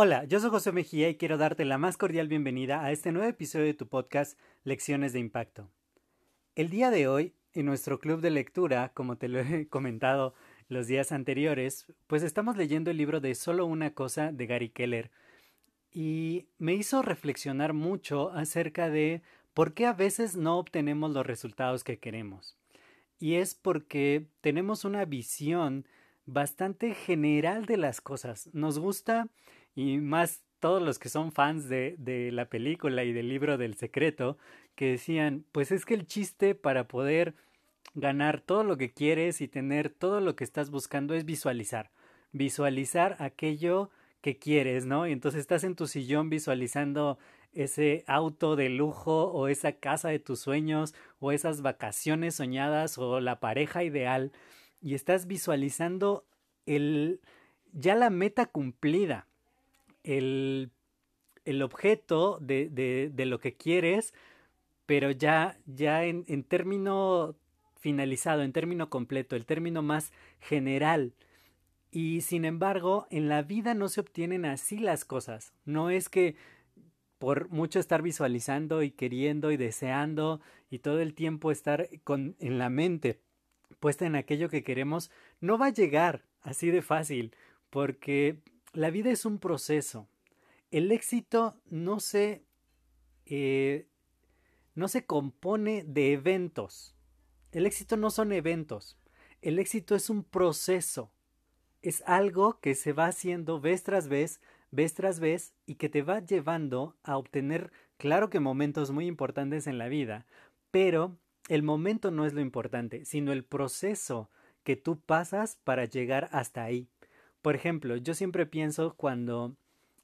Hola, yo soy José Mejía y quiero darte la más cordial bienvenida a este nuevo episodio de tu podcast Lecciones de Impacto. El día de hoy, en nuestro club de lectura, como te lo he comentado los días anteriores, pues estamos leyendo el libro de Solo una cosa de Gary Keller y me hizo reflexionar mucho acerca de por qué a veces no obtenemos los resultados que queremos. Y es porque tenemos una visión bastante general de las cosas. Nos gusta y más todos los que son fans de, de la película y del libro del secreto, que decían, pues es que el chiste para poder ganar todo lo que quieres y tener todo lo que estás buscando es visualizar, visualizar aquello que quieres, ¿no? Y entonces estás en tu sillón visualizando ese auto de lujo o esa casa de tus sueños o esas vacaciones soñadas o la pareja ideal y estás visualizando el ya la meta cumplida el, el objeto de, de, lo que quieres, pero ya, ya en, en término finalizado, en término completo, el término más general. Y sin embargo, en la vida no se obtienen así las cosas. No es que por mucho estar visualizando y queriendo y deseando y todo el tiempo estar con, en la mente puesta en aquello que queremos, no va a llegar así de fácil, porque la vida es un proceso. El éxito no se, eh, no se compone de eventos. El éxito no son eventos. El éxito es un proceso. Es algo que se va haciendo vez tras vez, vez tras vez, y que te va llevando a obtener, claro que momentos muy importantes en la vida, pero el momento no es lo importante, sino el proceso que tú pasas para llegar hasta ahí. Por ejemplo, yo siempre pienso cuando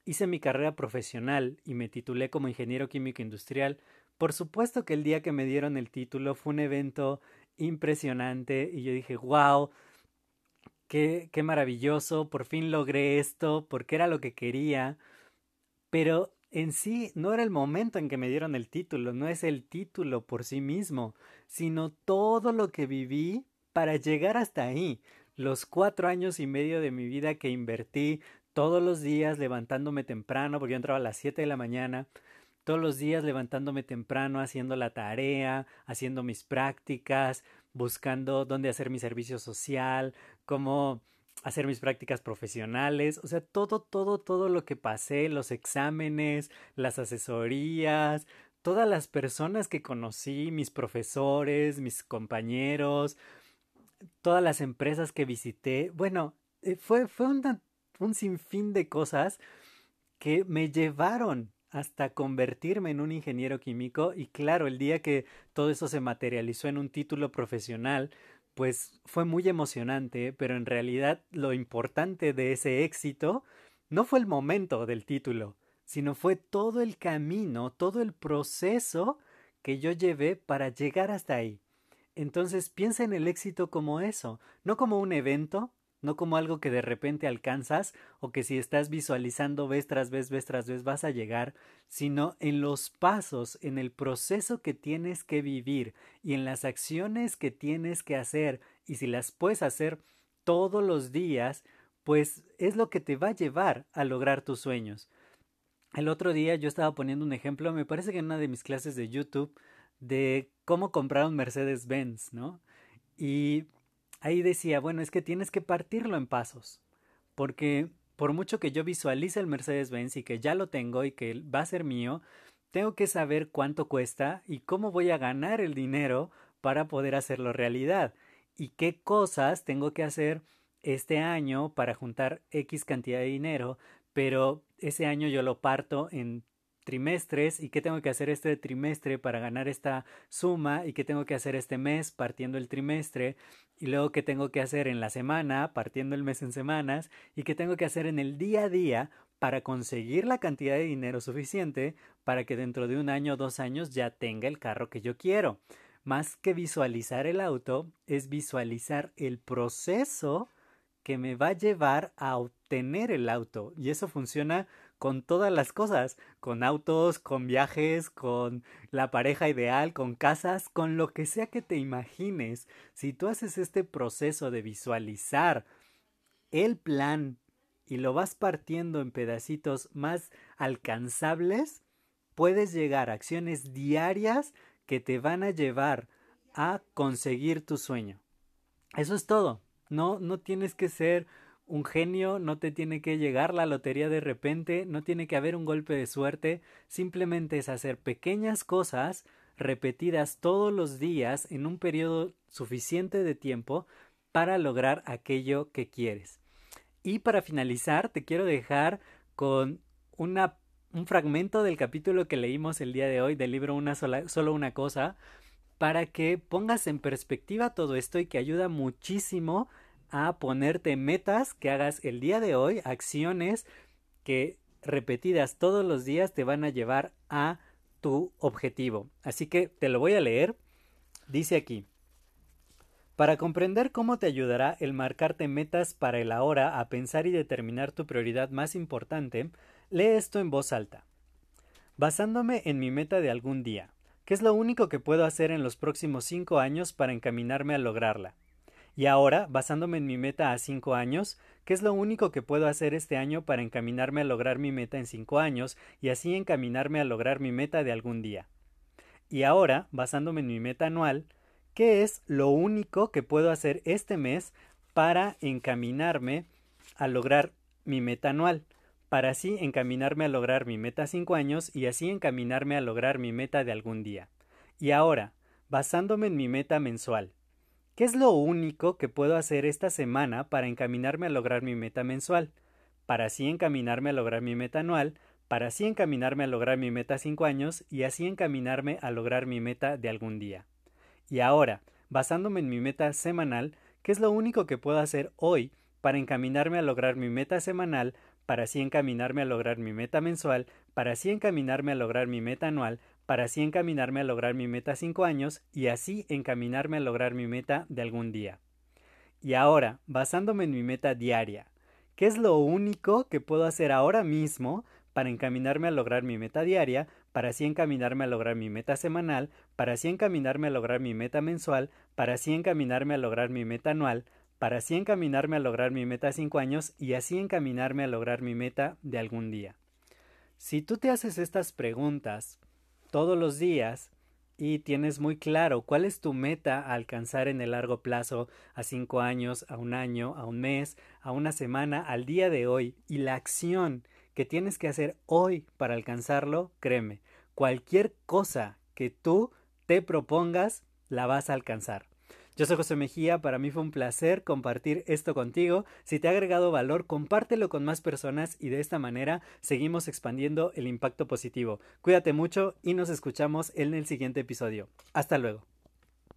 hice mi carrera profesional y me titulé como ingeniero químico industrial, por supuesto que el día que me dieron el título fue un evento impresionante y yo dije, wow, qué, qué maravilloso, por fin logré esto, porque era lo que quería, pero en sí no era el momento en que me dieron el título, no es el título por sí mismo, sino todo lo que viví para llegar hasta ahí. Los cuatro años y medio de mi vida que invertí todos los días levantándome temprano, porque yo entraba a las siete de la mañana, todos los días levantándome temprano, haciendo la tarea, haciendo mis prácticas, buscando dónde hacer mi servicio social, cómo hacer mis prácticas profesionales, o sea, todo, todo, todo lo que pasé, los exámenes, las asesorías, todas las personas que conocí, mis profesores, mis compañeros, todas las empresas que visité. Bueno, eh, fue, fue un sinfín de cosas que me llevaron hasta convertirme en un ingeniero químico y claro, el día que todo eso se materializó en un título profesional, pues fue muy emocionante, pero en realidad lo importante de ese éxito no fue el momento del título, sino fue todo el camino, todo el proceso que yo llevé para llegar hasta ahí. Entonces piensa en el éxito como eso, no como un evento, no como algo que de repente alcanzas o que si estás visualizando vez tras vez, vez tras vez vas a llegar, sino en los pasos, en el proceso que tienes que vivir y en las acciones que tienes que hacer y si las puedes hacer todos los días, pues es lo que te va a llevar a lograr tus sueños. El otro día yo estaba poniendo un ejemplo, me parece que en una de mis clases de YouTube, de cómo comprar un Mercedes-Benz, ¿no? Y ahí decía, bueno, es que tienes que partirlo en pasos, porque por mucho que yo visualice el Mercedes-Benz y que ya lo tengo y que va a ser mío, tengo que saber cuánto cuesta y cómo voy a ganar el dinero para poder hacerlo realidad. Y qué cosas tengo que hacer este año para juntar X cantidad de dinero, pero ese año yo lo parto en trimestres y qué tengo que hacer este trimestre para ganar esta suma y qué tengo que hacer este mes partiendo el trimestre y luego qué tengo que hacer en la semana partiendo el mes en semanas y qué tengo que hacer en el día a día para conseguir la cantidad de dinero suficiente para que dentro de un año o dos años ya tenga el carro que yo quiero. Más que visualizar el auto, es visualizar el proceso que me va a llevar a obtener el auto. Y eso funciona con todas las cosas, con autos, con viajes, con la pareja ideal, con casas, con lo que sea que te imagines. Si tú haces este proceso de visualizar el plan y lo vas partiendo en pedacitos más alcanzables, puedes llegar a acciones diarias que te van a llevar a conseguir tu sueño. Eso es todo. No, no tienes que ser un genio, no te tiene que llegar la lotería de repente, no tiene que haber un golpe de suerte, simplemente es hacer pequeñas cosas repetidas todos los días en un periodo suficiente de tiempo para lograr aquello que quieres. Y para finalizar, te quiero dejar con una, un fragmento del capítulo que leímos el día de hoy del libro Una sola, solo una cosa, para que pongas en perspectiva todo esto y que ayuda muchísimo a ponerte metas que hagas el día de hoy, acciones que repetidas todos los días te van a llevar a tu objetivo. Así que te lo voy a leer. Dice aquí, para comprender cómo te ayudará el marcarte metas para el ahora a pensar y determinar tu prioridad más importante, lee esto en voz alta. Basándome en mi meta de algún día, ¿qué es lo único que puedo hacer en los próximos cinco años para encaminarme a lograrla? Y ahora, basándome en mi meta a cinco años, ¿qué es lo único que puedo hacer este año para encaminarme a lograr mi meta en cinco años y así encaminarme a lograr mi meta de algún día? Y ahora, basándome en mi meta anual, ¿qué es lo único que puedo hacer este mes para encaminarme a lograr mi meta anual? Para así encaminarme a lograr mi meta a cinco años y así encaminarme a lograr mi meta de algún día. Y ahora, basándome en mi meta mensual, ¿Qué es lo único que puedo hacer esta semana para encaminarme a lograr mi meta mensual? Para así encaminarme a lograr mi meta anual, para así encaminarme a lograr mi meta cinco años y así encaminarme a lograr mi meta de algún día. Y ahora, basándome en mi meta semanal, ¿qué es lo único que puedo hacer hoy para encaminarme a lograr mi meta semanal, para así encaminarme a lograr mi meta mensual, para así encaminarme a lograr mi meta anual, para así encaminarme a lograr mi meta cinco años y así encaminarme a lograr mi meta de algún día. Y ahora, basándome en mi meta diaria, ¿qué es lo único que puedo hacer ahora mismo para encaminarme a lograr mi meta diaria, para así encaminarme a lograr mi meta semanal, para así encaminarme a lograr mi meta mensual, para así encaminarme a lograr mi meta anual, para así encaminarme a lograr mi meta cinco años y así encaminarme a lograr mi meta de algún día? Si tú te haces estas preguntas todos los días y tienes muy claro cuál es tu meta a alcanzar en el largo plazo, a cinco años, a un año, a un mes, a una semana, al día de hoy, y la acción que tienes que hacer hoy para alcanzarlo, créeme, cualquier cosa que tú te propongas, la vas a alcanzar. Yo soy José Mejía, para mí fue un placer compartir esto contigo. Si te ha agregado valor, compártelo con más personas y de esta manera seguimos expandiendo el impacto positivo. Cuídate mucho y nos escuchamos en el siguiente episodio. Hasta luego.